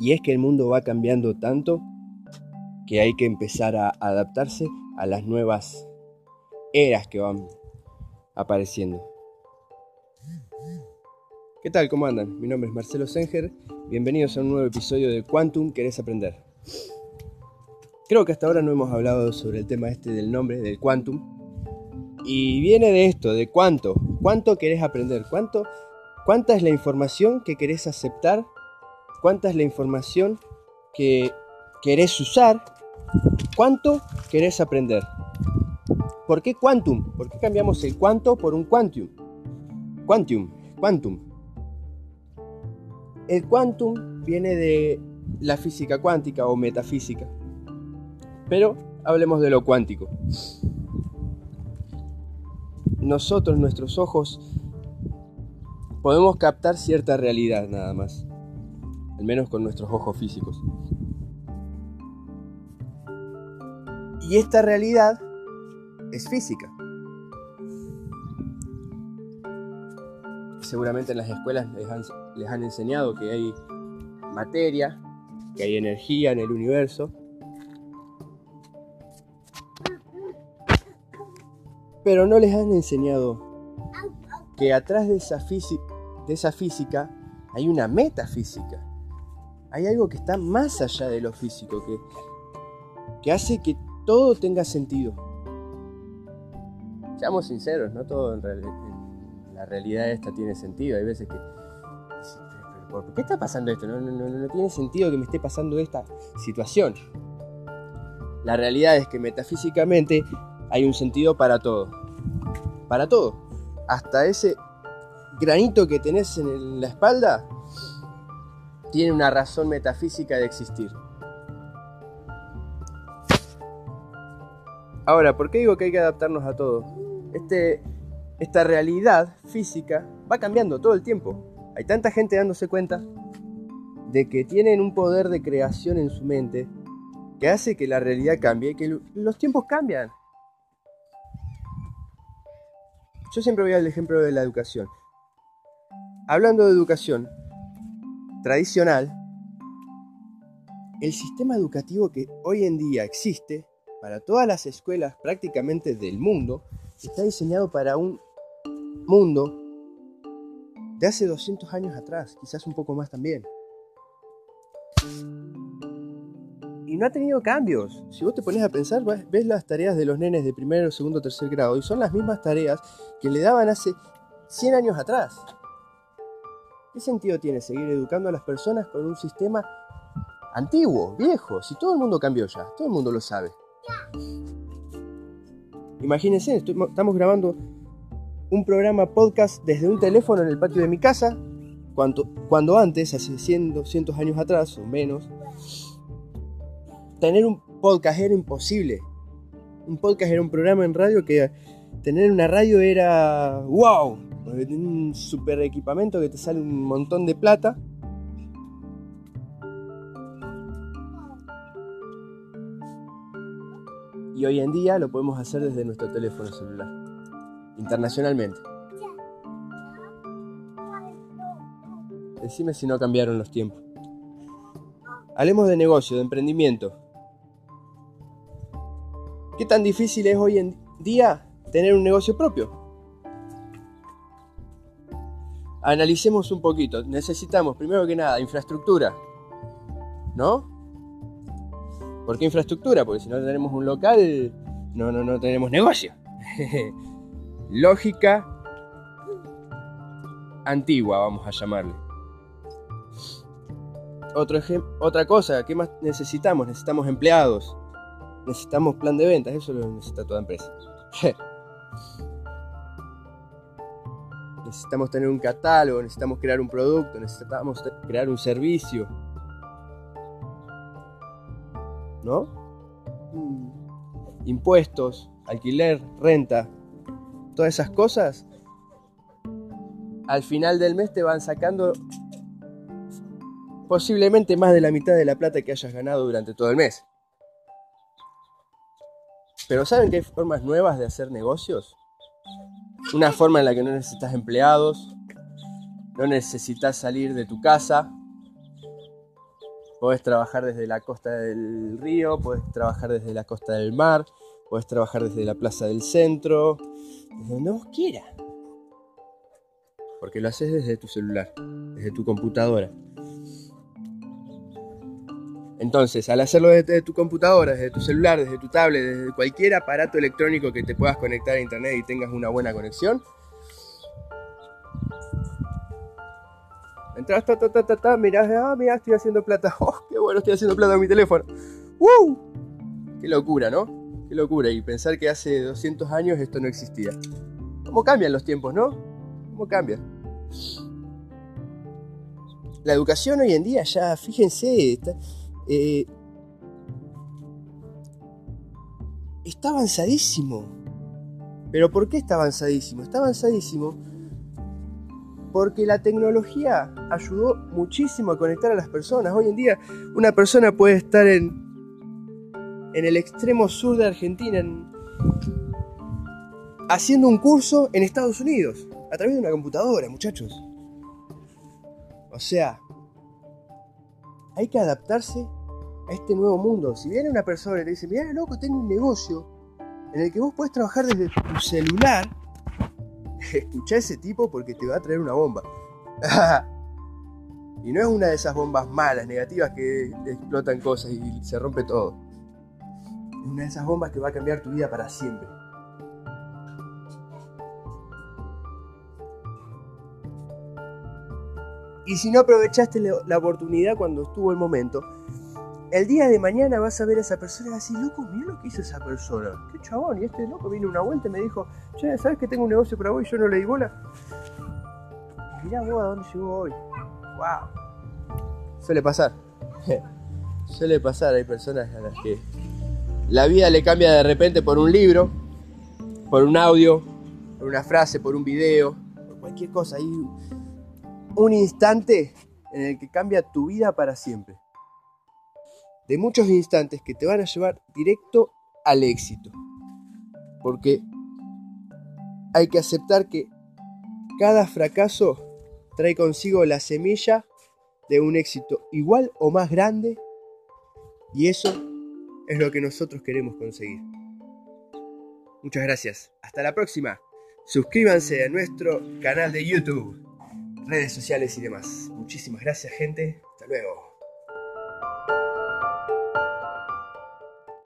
Y es que el mundo va cambiando tanto que hay que empezar a adaptarse a las nuevas eras que van apareciendo. ¿Qué tal? ¿Cómo andan? Mi nombre es Marcelo Senger. Bienvenidos a un nuevo episodio de Quantum Querés Aprender. Creo que hasta ahora no hemos hablado sobre el tema este del nombre, del Quantum. Y viene de esto, de cuánto. ¿Cuánto querés aprender? ¿Cuánto, ¿Cuánta es la información que querés aceptar? ¿Cuánta es la información que querés usar? ¿Cuánto querés aprender? ¿Por qué quantum? ¿Por qué cambiamos el cuánto por un quantum? Quantum, quantum. El quantum viene de la física cuántica o metafísica. Pero hablemos de lo cuántico. Nosotros, nuestros ojos, podemos captar cierta realidad nada más. Al menos con nuestros ojos físicos. Y esta realidad es física. Seguramente en las escuelas les han, enseñado que hay materia, que hay energía en el universo. Pero no les han enseñado que atrás de esa, de esa física hay una metafísica. Hay algo que está más allá de lo físico, que, que hace que todo tenga sentido. Seamos sinceros, no todo en, la realidad esta tiene sentido. Hay veces que ¿por qué está pasando esto? No, tiene sentido que me esté pasando esta situación. La realidad es que metafísicamente hay un sentido para todo. Para todo. Hasta ese granito que tenés en la espalda tiene una razón metafísica de existir. Ahora, ¿por qué digo que hay que adaptarnos a todo? Este, esta realidad física va cambiando todo el tiempo. Hay tanta gente dándose cuenta de que tienen un poder de creación en su mente que hace que la realidad cambie, que los tiempos cambian. Yo siempre voy al ejemplo de la educación. Hablando de educación tradicional, el sistema educativo que hoy en día existe para todas las escuelas prácticamente del mundo está diseñado para un mundo de hace 200 años atrás, quizás un poco más también. Y no ha tenido cambios. Si vos te pones a pensar, ves las tareas de los nenes de primero, segundo, tercer grado y son las mismas tareas que le daban hace 100 años atrás. ¿Qué sentido tiene seguir educando a las personas con un sistema antiguo, viejo? Si todo el mundo cambió ya, todo el mundo lo sabe. Imagínense, estamos grabando un programa podcast desde un teléfono en el patio de mi casa, cuando, cuando antes, hace 100, 200 años atrás o menos, tener un podcast era imposible. Un podcast era un programa en radio que tener una radio era wow, un super equipamiento que te sale un montón de plata. Y hoy en día lo podemos hacer desde nuestro teléfono celular internacionalmente. Decime si no cambiaron los tiempos. Hablemos de negocio, de emprendimiento. ¿Qué tan difícil es hoy en día tener un negocio propio? Analicemos un poquito. Necesitamos, primero que nada, infraestructura. ¿No? ¿Por qué infraestructura? Porque si no tenemos un local, no, no, no tenemos negocio. lógica antigua, vamos a llamarle. Otro otra cosa, ¿qué más necesitamos? Necesitamos empleados, necesitamos plan de ventas, eso lo necesita toda empresa. necesitamos tener un catálogo, necesitamos crear un producto, necesitamos crear un servicio. ¿No? Mm. Impuestos, alquiler, renta, todas esas cosas, al final del mes te van sacando posiblemente más de la mitad de la plata que hayas ganado durante todo el mes. Pero ¿saben que hay formas nuevas de hacer negocios? Una forma en la que no necesitas empleados, no necesitas salir de tu casa, Podés trabajar desde la costa del río, podés trabajar desde la costa del mar, podés trabajar desde la plaza del centro, desde donde vos quieras. Porque lo haces desde tu celular, desde tu computadora. Entonces, al hacerlo desde tu computadora, desde tu celular, desde tu tablet, desde cualquier aparato electrónico que te puedas conectar a internet y tengas una buena conexión, entras, ta, ta, ta, ta, ta, mirás, ah, mira, estoy haciendo plata. Oh, qué bueno, estoy haciendo plata con mi teléfono. ¡Woo! Qué locura, ¿no? Qué locura. Y pensar que hace 200 años esto no existía. ¿Cómo cambian los tiempos, no? ¿Cómo cambian? La educación hoy en día ya, fíjense, eh, está avanzadísimo. ¿Pero por qué está avanzadísimo? Está avanzadísimo porque la tecnología ayudó muchísimo a conectar a las personas. Hoy en día una persona puede estar en, en el extremo sur de Argentina haciendo un curso en Estados Unidos a través de una computadora, muchachos. O sea, hay que adaptarse a este nuevo mundo. Si viene una persona y te dice, mira, loco, tengo un negocio en el que vos podés trabajar desde tu celular, escucha a ese tipo porque te va a traer una bomba. y no es una de esas bombas malas, negativas que explotan cosas y se rompe todo. Es una de esas bombas que va a cambiar tu vida para siempre. Y si no aprovechaste la oportunidad cuando estuvo el momento, el día de mañana vas a ver a esa persona y vas a decir, loco, mira lo que hizo esa persona. Qué chabón. Y este loco vino una vuelta y me dijo, che, ¿sabes que tengo un negocio para vos y yo no le di bola? Mirá vos a dónde llegó hoy. Wow. Suele pasar. Suele pasar, hay personas a las que la vida le cambia de repente por un libro, por un audio, por una frase, por un video, por cualquier cosa. Hay un instante en el que cambia tu vida para siempre. De muchos instantes que te van a llevar directo al éxito. Porque hay que aceptar que cada fracaso trae consigo la semilla de un éxito igual o más grande y eso es lo que nosotros queremos conseguir. Muchas gracias. Hasta la próxima. Suscríbanse a nuestro canal de YouTube redes sociales y demás. Muchísimas gracias gente.